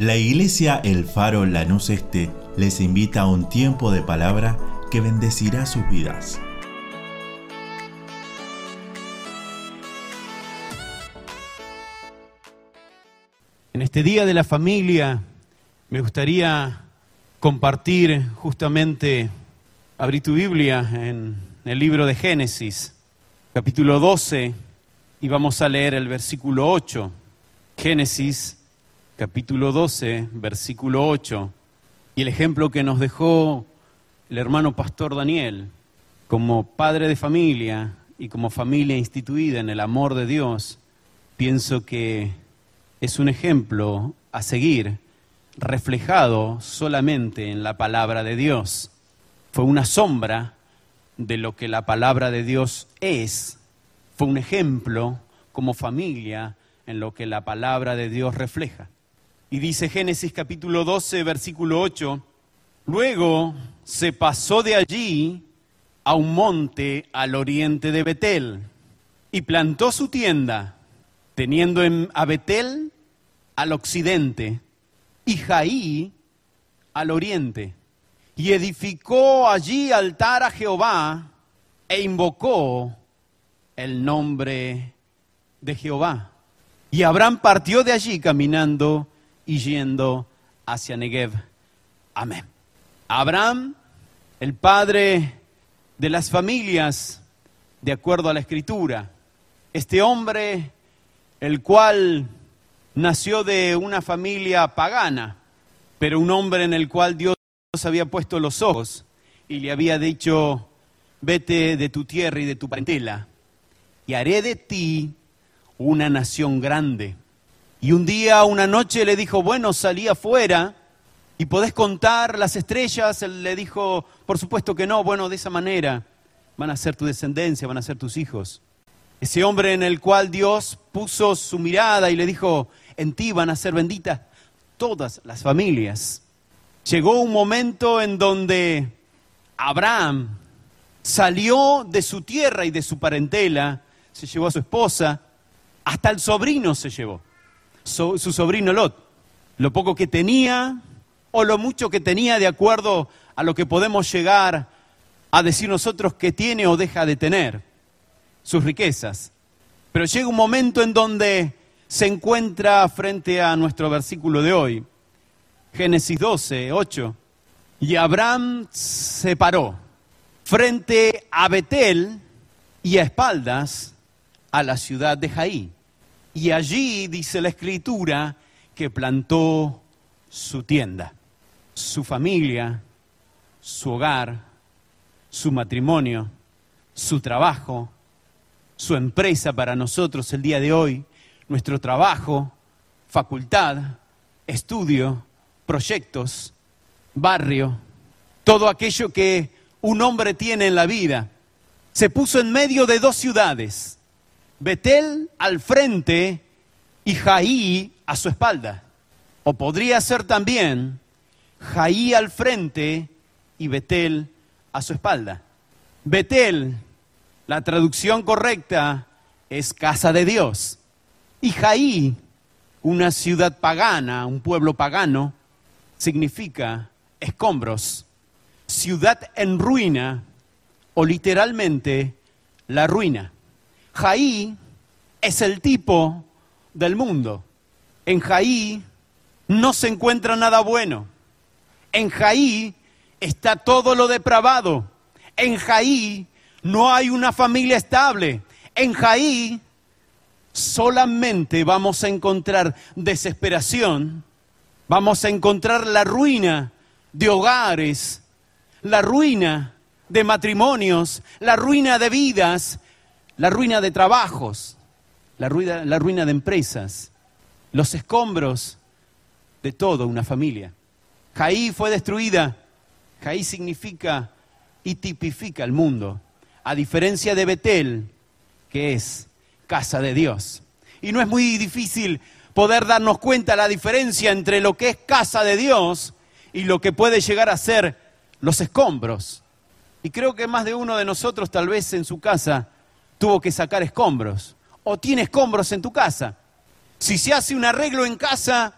La iglesia El Faro Lanús Este les invita a un tiempo de palabra que bendecirá sus vidas. En este Día de la Familia me gustaría compartir justamente, abrí tu Biblia en el libro de Génesis, capítulo 12, y vamos a leer el versículo 8. Génesis, capítulo 12, versículo 8. Y el ejemplo que nos dejó el hermano pastor Daniel, como padre de familia y como familia instituida en el amor de Dios, pienso que es un ejemplo a seguir, reflejado solamente en la palabra de Dios. Fue una sombra de lo que la palabra de Dios es. Fue un ejemplo como familia en lo que la palabra de Dios refleja. Y dice Génesis capítulo 12, versículo 8, luego se pasó de allí a un monte al oriente de Betel y plantó su tienda, teniendo en, a Betel al occidente y Jaí al oriente. Y edificó allí altar a Jehová e invocó el nombre de Jehová. Y Abraham partió de allí caminando y yendo hacia Negev. Amén. Abraham, el padre de las familias, de acuerdo a la escritura. Este hombre, el cual nació de una familia pagana, pero un hombre en el cual Dios había puesto los ojos y le había dicho, vete de tu tierra y de tu parentela, y haré de ti una nación grande. Y un día, una noche le dijo, bueno, salí afuera y podés contar las estrellas. Él le dijo, por supuesto que no, bueno, de esa manera van a ser tu descendencia, van a ser tus hijos. Ese hombre en el cual Dios puso su mirada y le dijo, en ti van a ser benditas todas las familias. Llegó un momento en donde Abraham salió de su tierra y de su parentela, se llevó a su esposa, hasta el sobrino se llevó, su sobrino Lot. Lo poco que tenía o lo mucho que tenía de acuerdo a lo que podemos llegar a decir nosotros que tiene o deja de tener, sus riquezas. Pero llega un momento en donde se encuentra frente a nuestro versículo de hoy, Génesis 12, 8. Y Abraham se paró frente a Betel y a espaldas a la ciudad de Jaí. Y allí dice la escritura que plantó su tienda, su familia, su hogar, su matrimonio, su trabajo, su empresa para nosotros el día de hoy, nuestro trabajo, facultad, estudio, proyectos, barrio, todo aquello que un hombre tiene en la vida. Se puso en medio de dos ciudades, Betel al frente y Jaí a su espalda. O podría ser también Jaí al frente y Betel a su espalda. Betel, la traducción correcta es casa de Dios. Y Jaí, una ciudad pagana, un pueblo pagano, significa escombros, ciudad en ruina o literalmente la ruina. Jaí es el tipo del mundo. En Jaí no se encuentra nada bueno. En Jaí está todo lo depravado. En Jaí no hay una familia estable. En Jaí solamente vamos a encontrar desesperación, vamos a encontrar la ruina de hogares, la ruina de matrimonios, la ruina de vidas, la ruina de trabajos, la ruina, de empresas, los escombros de toda una familia. Jaí fue destruida. Jaí significa y tipifica el mundo, a diferencia de Betel, que es casa de Dios. Y no es muy difícil poder darnos cuenta la diferencia entre lo que es casa de Dios y lo que puede llegar a ser los escombros. Y creo que más de uno de nosotros tal vez en su casa tuvo que sacar escombros o tiene escombros en tu casa. Si se hace un arreglo en casa,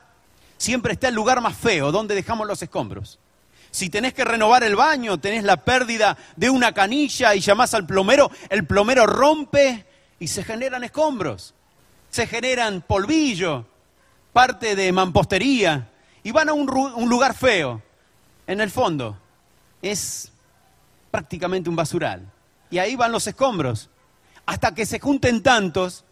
siempre está el lugar más feo, donde dejamos los escombros. Si tenés que renovar el baño, tenés la pérdida de una canilla y llamás al plomero, el plomero rompe y se generan escombros, se generan polvillo, parte de mampostería, y van a un, un lugar feo. En el fondo es prácticamente un basural. Y ahí van los escombros, hasta que se junten tantos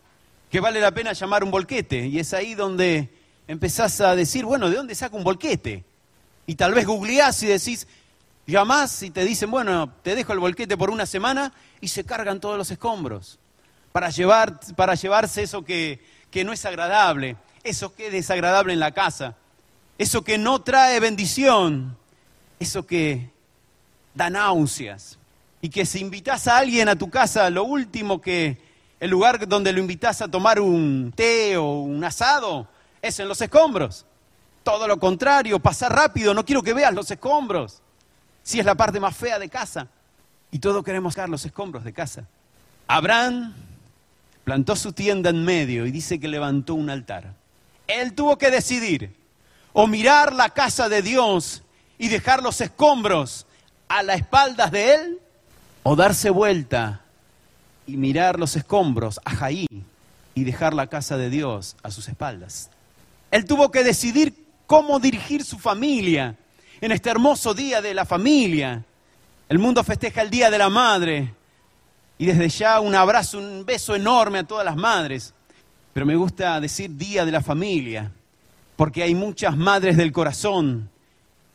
que vale la pena llamar un volquete. Y es ahí donde empezás a decir, bueno, ¿de dónde saco un volquete? Y tal vez googleás y decís, llamás y te dicen, bueno, te dejo el volquete por una semana y se cargan todos los escombros para, llevar, para llevarse eso que, que no es agradable, eso que es desagradable en la casa, eso que no trae bendición, eso que da náuseas. Y que si invitas a alguien a tu casa, lo último que, el lugar donde lo invitas a tomar un té o un asado, es en los escombros. Todo lo contrario, pasar rápido, no quiero que veas los escombros. Si es la parte más fea de casa. Y todos queremos dar los escombros de casa. Abraham plantó su tienda en medio y dice que levantó un altar. Él tuvo que decidir o mirar la casa de Dios y dejar los escombros a las espaldas de él o darse vuelta y mirar los escombros a Jaí y dejar la casa de Dios a sus espaldas. Él tuvo que decidir cómo dirigir su familia en este hermoso día de la familia. El mundo festeja el Día de la Madre y desde ya un abrazo, un beso enorme a todas las madres. Pero me gusta decir Día de la Familia, porque hay muchas madres del corazón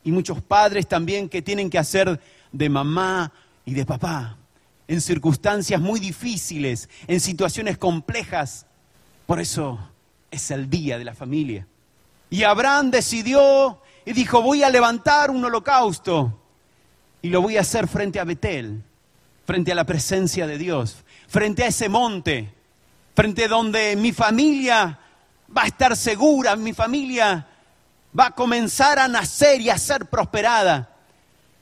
y muchos padres también que tienen que hacer de mamá y de papá en circunstancias muy difíciles, en situaciones complejas. Por eso es el Día de la Familia. Y Abraham decidió y dijo, voy a levantar un holocausto y lo voy a hacer frente a Betel, frente a la presencia de Dios, frente a ese monte, frente donde mi familia va a estar segura, mi familia va a comenzar a nacer y a ser prosperada.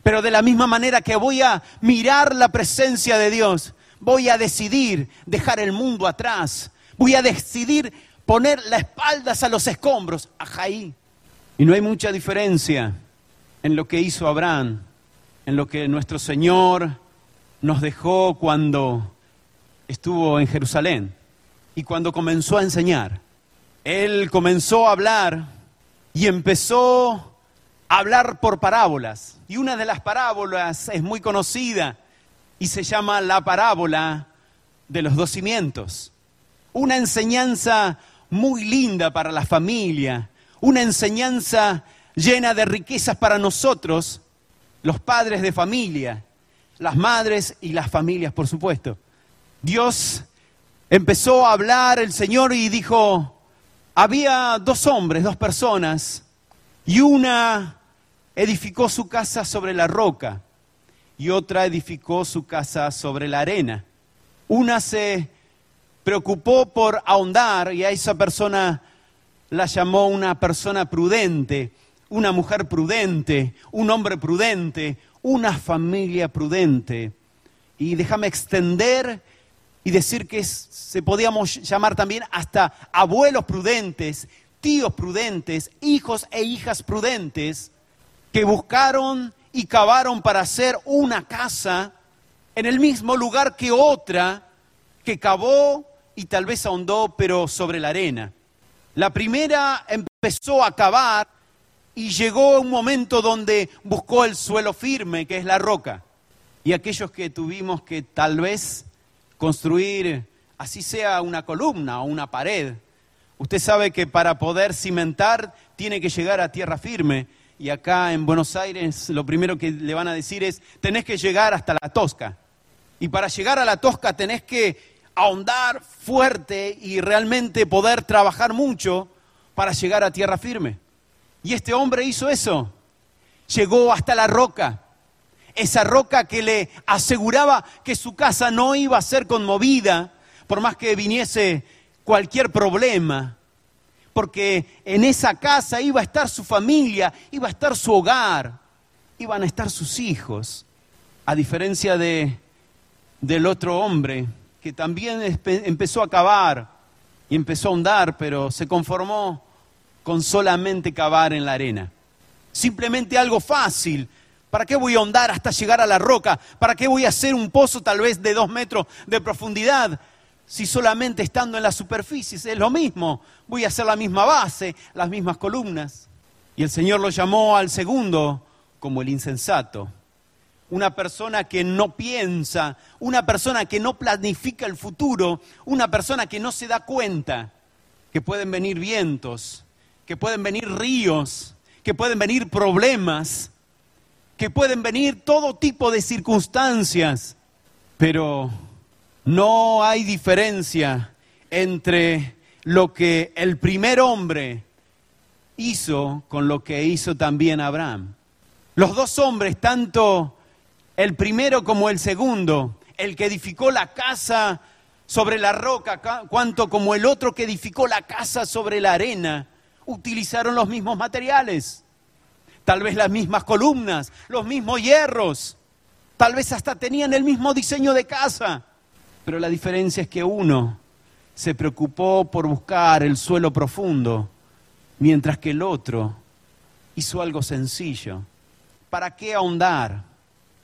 Pero de la misma manera que voy a mirar la presencia de Dios, voy a decidir dejar el mundo atrás, voy a decidir poner las espaldas a los escombros, a Jaí. Y no hay mucha diferencia en lo que hizo Abraham, en lo que nuestro Señor nos dejó cuando estuvo en Jerusalén y cuando comenzó a enseñar. Él comenzó a hablar y empezó hablar por parábolas. Y una de las parábolas es muy conocida y se llama la parábola de los dos cimientos. Una enseñanza muy linda para la familia, una enseñanza llena de riquezas para nosotros, los padres de familia, las madres y las familias, por supuesto. Dios empezó a hablar el Señor y dijo, había dos hombres, dos personas, y una edificó su casa sobre la roca y otra edificó su casa sobre la arena. Una se preocupó por ahondar y a esa persona la llamó una persona prudente, una mujer prudente, un hombre prudente, una familia prudente. Y déjame extender y decir que se podíamos llamar también hasta abuelos prudentes, tíos prudentes, hijos e hijas prudentes, que buscaron y cavaron para hacer una casa en el mismo lugar que otra que cavó y tal vez ahondó, pero sobre la arena. La primera empezó a cavar y llegó un momento donde buscó el suelo firme, que es la roca. Y aquellos que tuvimos que tal vez construir, así sea una columna o una pared, usted sabe que para poder cimentar tiene que llegar a tierra firme. Y acá en Buenos Aires lo primero que le van a decir es, tenés que llegar hasta la Tosca. Y para llegar a la Tosca tenés que ahondar fuerte y realmente poder trabajar mucho para llegar a tierra firme. Y este hombre hizo eso. Llegó hasta la roca. Esa roca que le aseguraba que su casa no iba a ser conmovida por más que viniese cualquier problema. Porque en esa casa iba a estar su familia, iba a estar su hogar, iban a estar sus hijos. A diferencia de, del otro hombre que también empezó a cavar y empezó a ahondar, pero se conformó con solamente cavar en la arena. Simplemente algo fácil. ¿Para qué voy a ahondar hasta llegar a la roca? ¿Para qué voy a hacer un pozo tal vez de dos metros de profundidad? Si solamente estando en la superficie es lo mismo. Voy a hacer la misma base, las mismas columnas. Y el Señor lo llamó al segundo como el insensato. Una persona que no piensa, una persona que no planifica el futuro, una persona que no se da cuenta que pueden venir vientos, que pueden venir ríos, que pueden venir problemas, que pueden venir todo tipo de circunstancias, pero no hay diferencia entre lo que el primer hombre hizo con lo que hizo también Abraham. Los dos hombres, tanto el primero como el segundo, el que edificó la casa sobre la roca, cuanto como el otro que edificó la casa sobre la arena, utilizaron los mismos materiales, tal vez las mismas columnas, los mismos hierros, tal vez hasta tenían el mismo diseño de casa, pero la diferencia es que uno se preocupó por buscar el suelo profundo, mientras que el otro hizo algo sencillo. ¿Para qué ahondar?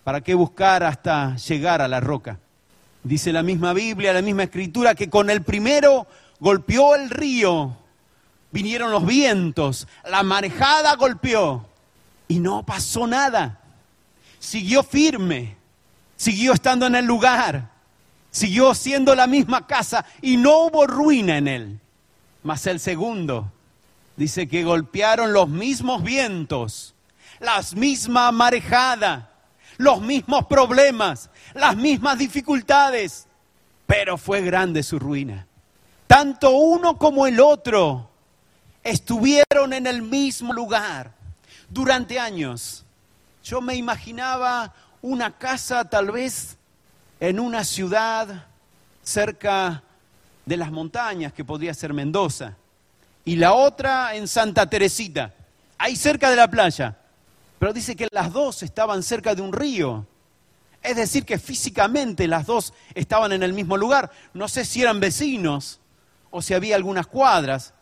¿Para qué buscar hasta llegar a la roca? Dice la misma Biblia, la misma escritura, que con el primero golpeó el río vinieron los vientos, la marejada golpeó y no pasó nada. Siguió firme, siguió estando en el lugar, siguió siendo la misma casa y no hubo ruina en él. Mas el segundo dice que golpearon los mismos vientos, las mismas marejadas, los mismos problemas, las mismas dificultades, pero fue grande su ruina. Tanto uno como el otro estuvieron en el mismo lugar durante años. Yo me imaginaba una casa tal vez en una ciudad cerca de las montañas, que podría ser Mendoza, y la otra en Santa Teresita, ahí cerca de la playa. Pero dice que las dos estaban cerca de un río. Es decir, que físicamente las dos estaban en el mismo lugar. No sé si eran vecinos o si había algunas cuadras,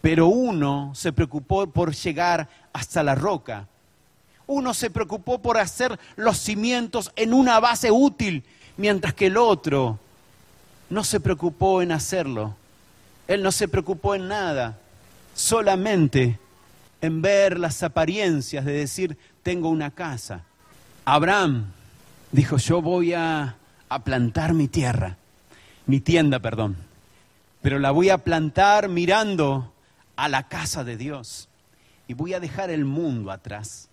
pero uno se preocupó por llegar hasta la roca. Uno se preocupó por hacer los cimientos en una base útil, mientras que el otro no se preocupó en hacerlo. Él no se preocupó en nada, solamente en ver las apariencias de decir, tengo una casa. Abraham dijo, yo voy a, a plantar mi tierra, mi tienda, perdón, pero la voy a plantar mirando a la casa de Dios y voy a dejar el mundo atrás.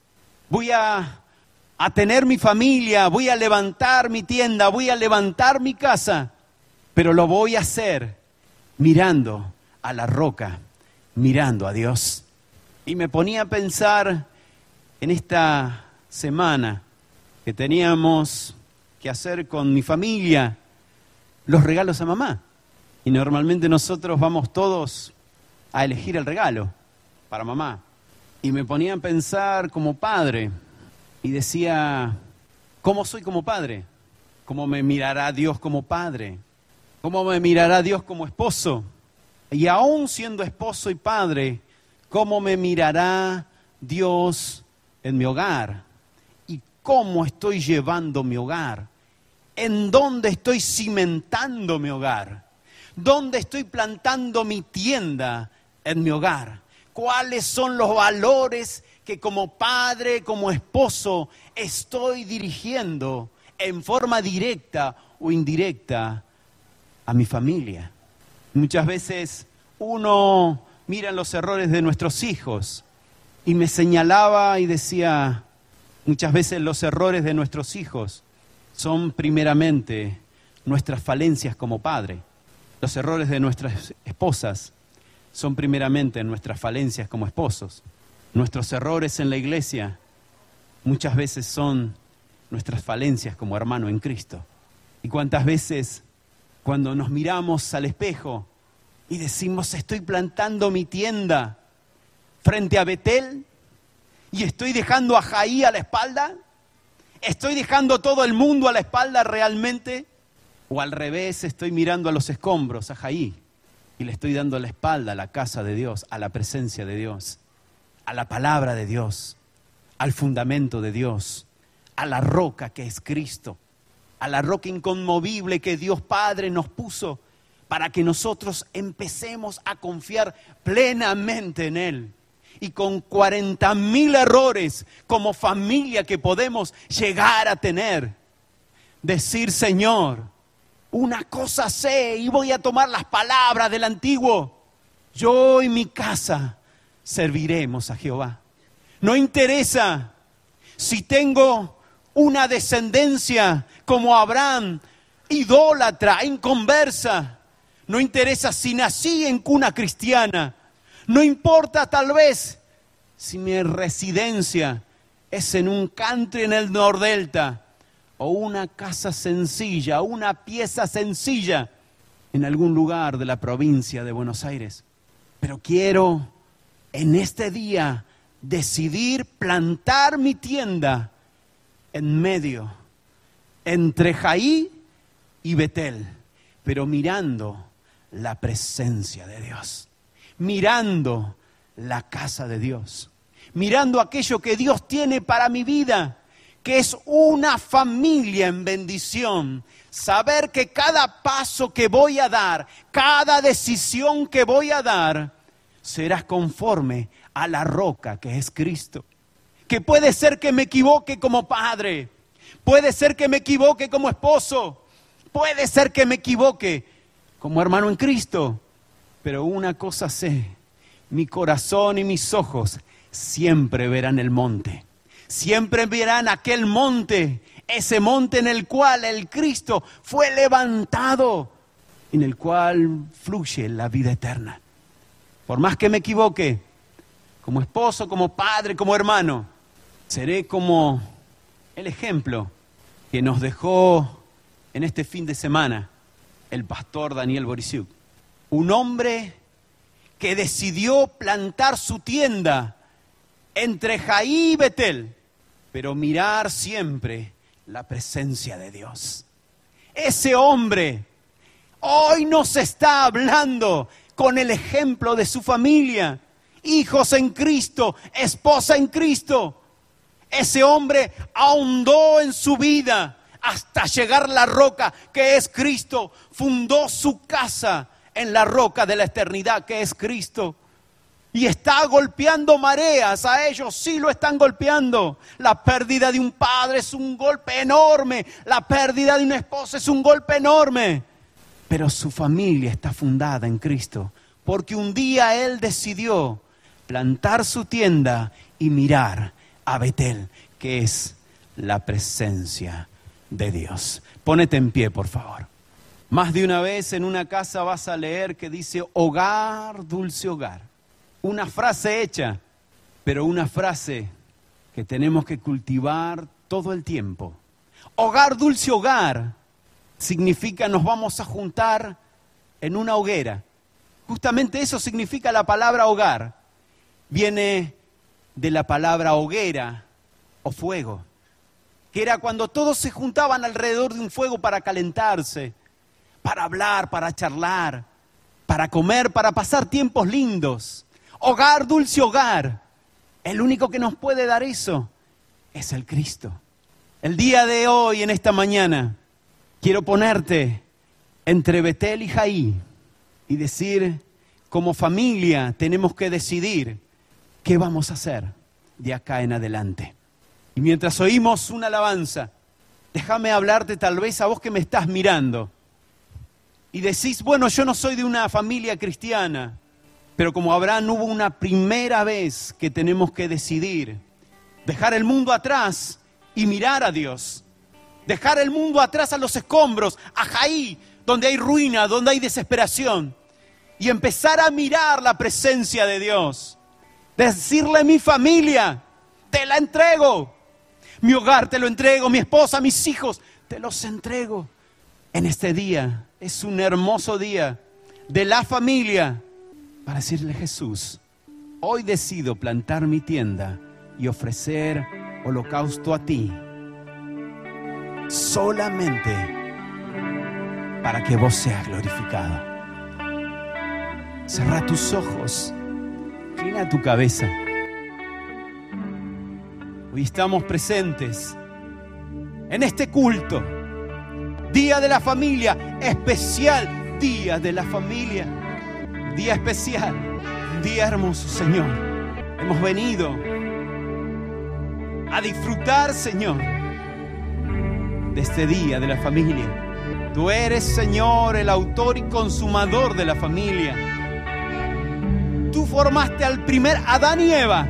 Voy a, a tener mi familia, voy a levantar mi tienda, voy a levantar mi casa, pero lo voy a hacer mirando a la roca, mirando a Dios. Y me ponía a pensar en esta semana que teníamos que hacer con mi familia los regalos a mamá. Y normalmente nosotros vamos todos a elegir el regalo para mamá. Y me ponía a pensar como padre y decía, ¿cómo soy como padre? ¿Cómo me mirará Dios como padre? ¿Cómo me mirará Dios como esposo? Y aún siendo esposo y padre, ¿cómo me mirará Dios en mi hogar? ¿Y cómo estoy llevando mi hogar? ¿En dónde estoy cimentando mi hogar? ¿Dónde estoy plantando mi tienda en mi hogar? ¿Cuáles son los valores que como padre, como esposo, estoy dirigiendo en forma directa o indirecta a mi familia? Muchas veces uno mira los errores de nuestros hijos y me señalaba y decía, muchas veces los errores de nuestros hijos son primeramente nuestras falencias como padre. Los errores de nuestras esposas son primeramente nuestras falencias como esposos. Nuestros errores en la iglesia muchas veces son nuestras falencias como hermano en Cristo. Y cuántas veces cuando nos miramos al espejo y decimos, estoy plantando mi tienda frente a Betel y estoy dejando a Jaí a la espalda, estoy dejando todo el mundo a la espalda realmente, o al revés, estoy mirando a los escombros, a Jaí, y le estoy dando la espalda a la casa de Dios, a la presencia de Dios, a la palabra de Dios, al fundamento de Dios, a la roca que es Cristo, a la roca inconmovible que Dios Padre nos puso para que nosotros empecemos a confiar plenamente en Él. Y con 40 mil errores como familia que podemos llegar a tener, decir, Señor, una cosa sé y voy a tomar las palabras del antiguo. Yo y mi casa serviremos a Jehová. No interesa si tengo una descendencia como Abraham, idólatra, inconversa. No interesa si nací en cuna cristiana. No importa tal vez si mi residencia es en un country en el Nordelta o una casa sencilla, una pieza sencilla en algún lugar de la provincia de Buenos Aires. Pero quiero en este día decidir plantar mi tienda en medio, entre Jaí y Betel, pero mirando la presencia de Dios, mirando la casa de Dios, mirando aquello que Dios tiene para mi vida que es una familia en bendición. Saber que cada paso que voy a dar, cada decisión que voy a dar, será conforme a la roca que es Cristo. Que puede ser que me equivoque como padre, puede ser que me equivoque como esposo, puede ser que me equivoque como hermano en Cristo, pero una cosa sé, mi corazón y mis ojos siempre verán el monte siempre verán aquel monte, ese monte en el cual el Cristo fue levantado, en el cual fluye la vida eterna. Por más que me equivoque, como esposo, como padre, como hermano, seré como el ejemplo que nos dejó en este fin de semana el pastor Daniel Borisiuk. Un hombre que decidió plantar su tienda entre Jaí y Betel pero mirar siempre la presencia de Dios. Ese hombre hoy nos está hablando con el ejemplo de su familia, hijos en Cristo, esposa en Cristo. Ese hombre ahondó en su vida hasta llegar la roca que es Cristo, fundó su casa en la roca de la eternidad que es Cristo y está golpeando mareas, a ellos sí lo están golpeando. La pérdida de un padre es un golpe enorme, la pérdida de una esposa es un golpe enorme. Pero su familia está fundada en Cristo, porque un día Él decidió plantar su tienda y mirar a Betel, que es la presencia de Dios. Pónete en pie, por favor. Más de una vez en una casa vas a leer que dice hogar, dulce hogar una frase hecha, pero una frase que tenemos que cultivar todo el tiempo. Hogar, dulce hogar, significa nos vamos a juntar en una hoguera. Justamente eso significa la palabra hogar. Viene de la palabra hoguera o fuego, que era cuando todos se juntaban alrededor de un fuego para calentarse, para hablar, para charlar, para comer, para pasar tiempos lindos. Hogar, dulce hogar. El único que nos puede dar eso es el Cristo. El día de hoy, en esta mañana, quiero ponerte entre Betel y Jaí y decir, como familia tenemos que decidir qué vamos a hacer de acá en adelante. Y mientras oímos una alabanza, déjame hablarte tal vez a vos que me estás mirando y decís, bueno, yo no soy de una familia cristiana, pero como Abraham hubo una primera vez que tenemos que decidir dejar el mundo atrás y mirar a Dios. Dejar el mundo atrás a los escombros, a Jaí, donde hay ruina, donde hay desesperación. Y empezar a mirar la presencia de Dios. Decirle a mi familia, te la entrego. Mi hogar te lo entrego, mi esposa, mis hijos, te los entrego. En este día es un hermoso día de la familia para decirle Jesús, hoy decido plantar mi tienda y ofrecer holocausto a ti, solamente para que vos seas glorificado. Cerra tus ojos. Inclina tu cabeza. Hoy estamos presentes en este culto. Día de la familia, especial día de la familia. Día especial, día hermoso, Señor. Hemos venido a disfrutar, Señor, de este día de la familia. Tú eres, Señor, el autor y consumador de la familia. Tú formaste al primer Adán y Eva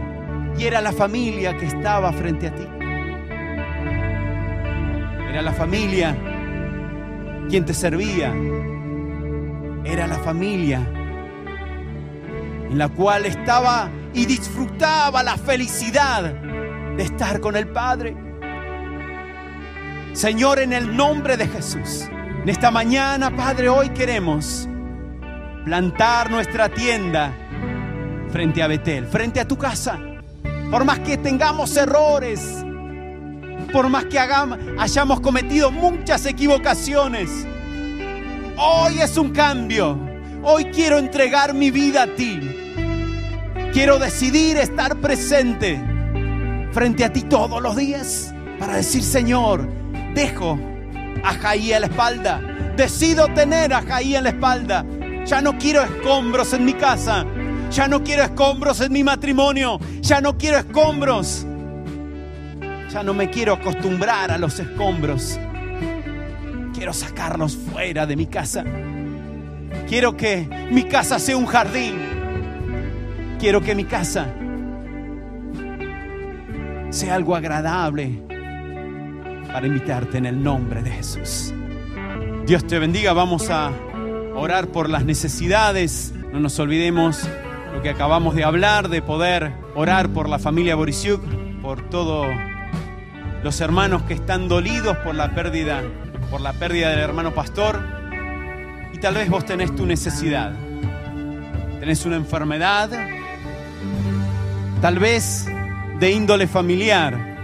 y era la familia que estaba frente a ti. Era la familia quien te servía. Era la familia en la cual estaba y disfrutaba la felicidad de estar con el Padre. Señor, en el nombre de Jesús, en esta mañana, Padre, hoy queremos plantar nuestra tienda frente a Betel, frente a tu casa. Por más que tengamos errores, por más que hagamos, hayamos cometido muchas equivocaciones, hoy es un cambio. Hoy quiero entregar mi vida a ti. Quiero decidir estar presente frente a ti todos los días para decir, Señor, dejo a Jaí a la espalda. Decido tener a Jaí en la espalda. Ya no quiero escombros en mi casa. Ya no quiero escombros en mi matrimonio. Ya no quiero escombros. Ya no me quiero acostumbrar a los escombros. Quiero sacarlos fuera de mi casa. Quiero que mi casa sea un jardín. Quiero que mi casa sea algo agradable para invitarte en el nombre de Jesús. Dios te bendiga. Vamos a orar por las necesidades. No nos olvidemos lo que acabamos de hablar, de poder orar por la familia Borisiuk, por todos los hermanos que están dolidos por la pérdida, por la pérdida del hermano pastor. Y tal vez vos tenés tu necesidad. Tenés una enfermedad, tal vez de índole familiar.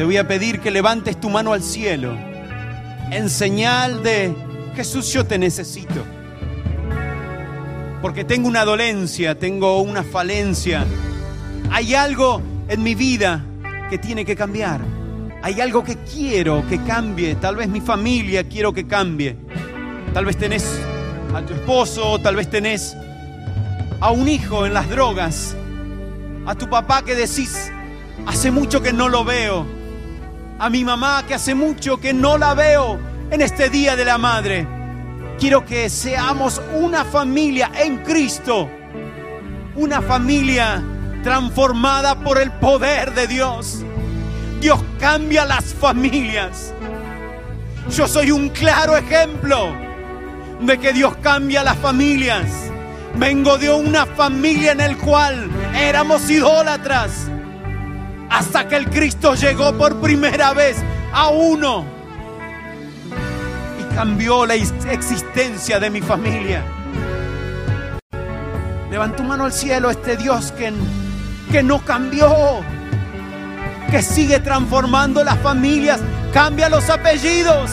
Te voy a pedir que levantes tu mano al cielo en señal de Jesús, yo te necesito. Porque tengo una dolencia, tengo una falencia. Hay algo en mi vida que tiene que cambiar. Hay algo que quiero que cambie. Tal vez mi familia quiero que cambie. Tal vez tenés a tu esposo, tal vez tenés a un hijo en las drogas. A tu papá que decís, hace mucho que no lo veo. A mi mamá que hace mucho que no la veo en este Día de la Madre. Quiero que seamos una familia en Cristo. Una familia transformada por el poder de Dios. Dios cambia las familias. Yo soy un claro ejemplo de que Dios cambia las familias. Vengo de una familia en el cual éramos idólatras. Hasta que el Cristo llegó por primera vez a uno y cambió la existencia de mi familia. Levanta tu mano al cielo este Dios que, que no cambió, que sigue transformando las familias, cambia los apellidos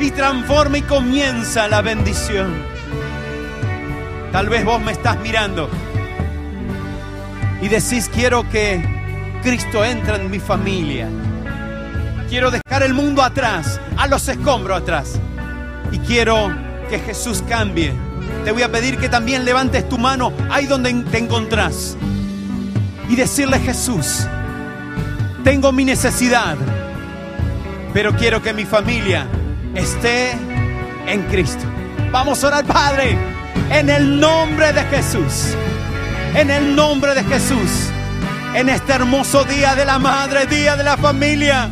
y transforma y comienza la bendición. Tal vez vos me estás mirando y decís, quiero que Cristo entre en mi familia. Quiero dejar el mundo atrás, a los escombros atrás. Y quiero que Jesús cambie. Te voy a pedir que también levantes tu mano ahí donde te encontrás. Y decirle, Jesús, tengo mi necesidad, pero quiero que mi familia esté en Cristo. Vamos a orar, Padre, en el nombre de Jesús. En el nombre de Jesús. En este hermoso día de la madre, día de la familia.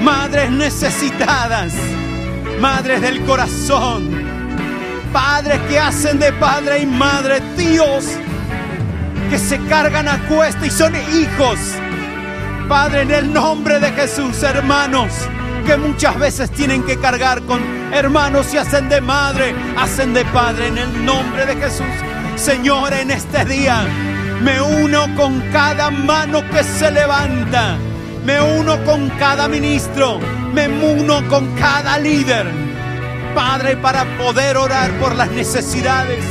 Madres necesitadas. Madres del corazón. Padres que hacen de padre y madre Dios. Que se cargan a cuesta y son hijos. Padre, en el nombre de Jesús, hermanos que muchas veces tienen que cargar con hermanos y hacen de madre, hacen de padre en el nombre de Jesús. Señor, en este día me uno con cada mano que se levanta, me uno con cada ministro, me uno con cada líder. Padre, para poder orar por las necesidades,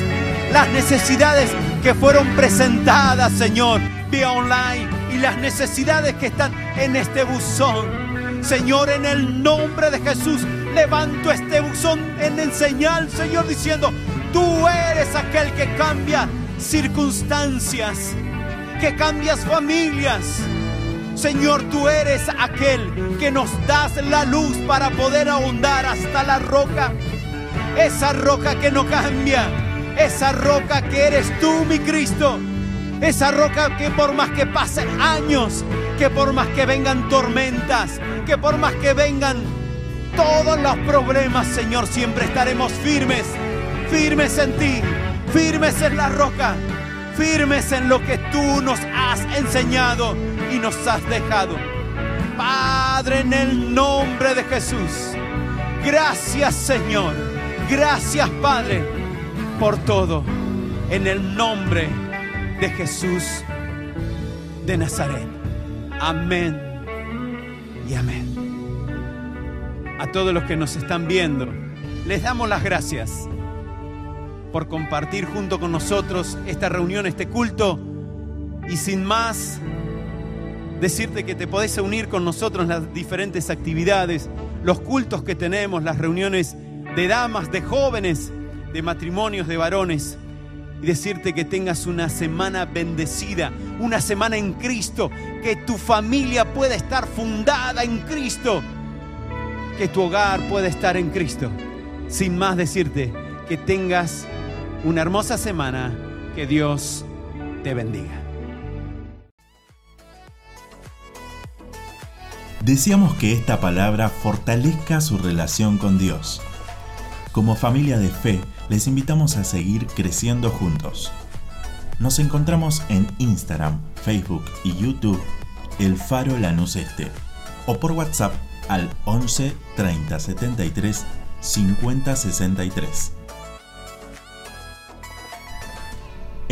las necesidades que fueron presentadas, Señor, vía online y las necesidades que están en este buzón. Señor, en el nombre de Jesús, levanto este buzón en el señal, Señor, diciendo, tú eres aquel que cambia circunstancias, que cambias familias. Señor, tú eres aquel que nos das la luz para poder ahondar hasta la roca. Esa roca que no cambia. Esa roca que eres tú, mi Cristo. Esa roca que por más que pasen años, que por más que vengan tormentas, que por más que vengan todos los problemas, Señor, siempre estaremos firmes, firmes en ti, firmes en la roca, firmes en lo que tú nos has enseñado y nos has dejado. Padre, en el nombre de Jesús, gracias Señor, gracias Padre por todo, en el nombre de Jesús de Nazaret. Amén y amén. A todos los que nos están viendo, les damos las gracias por compartir junto con nosotros esta reunión, este culto. Y sin más, decirte que te podés unir con nosotros en las diferentes actividades, los cultos que tenemos, las reuniones de damas, de jóvenes, de matrimonios, de varones. Y decirte que tengas una semana bendecida, una semana en Cristo, que tu familia pueda estar fundada en Cristo, que tu hogar pueda estar en Cristo. Sin más decirte que tengas una hermosa semana. Que Dios te bendiga. Deseamos que esta palabra fortalezca su relación con Dios. Como familia de fe, les invitamos a seguir creciendo juntos. Nos encontramos en Instagram, Facebook y YouTube, El Faro Lanús Este, o por WhatsApp al 11 30 73 50 63.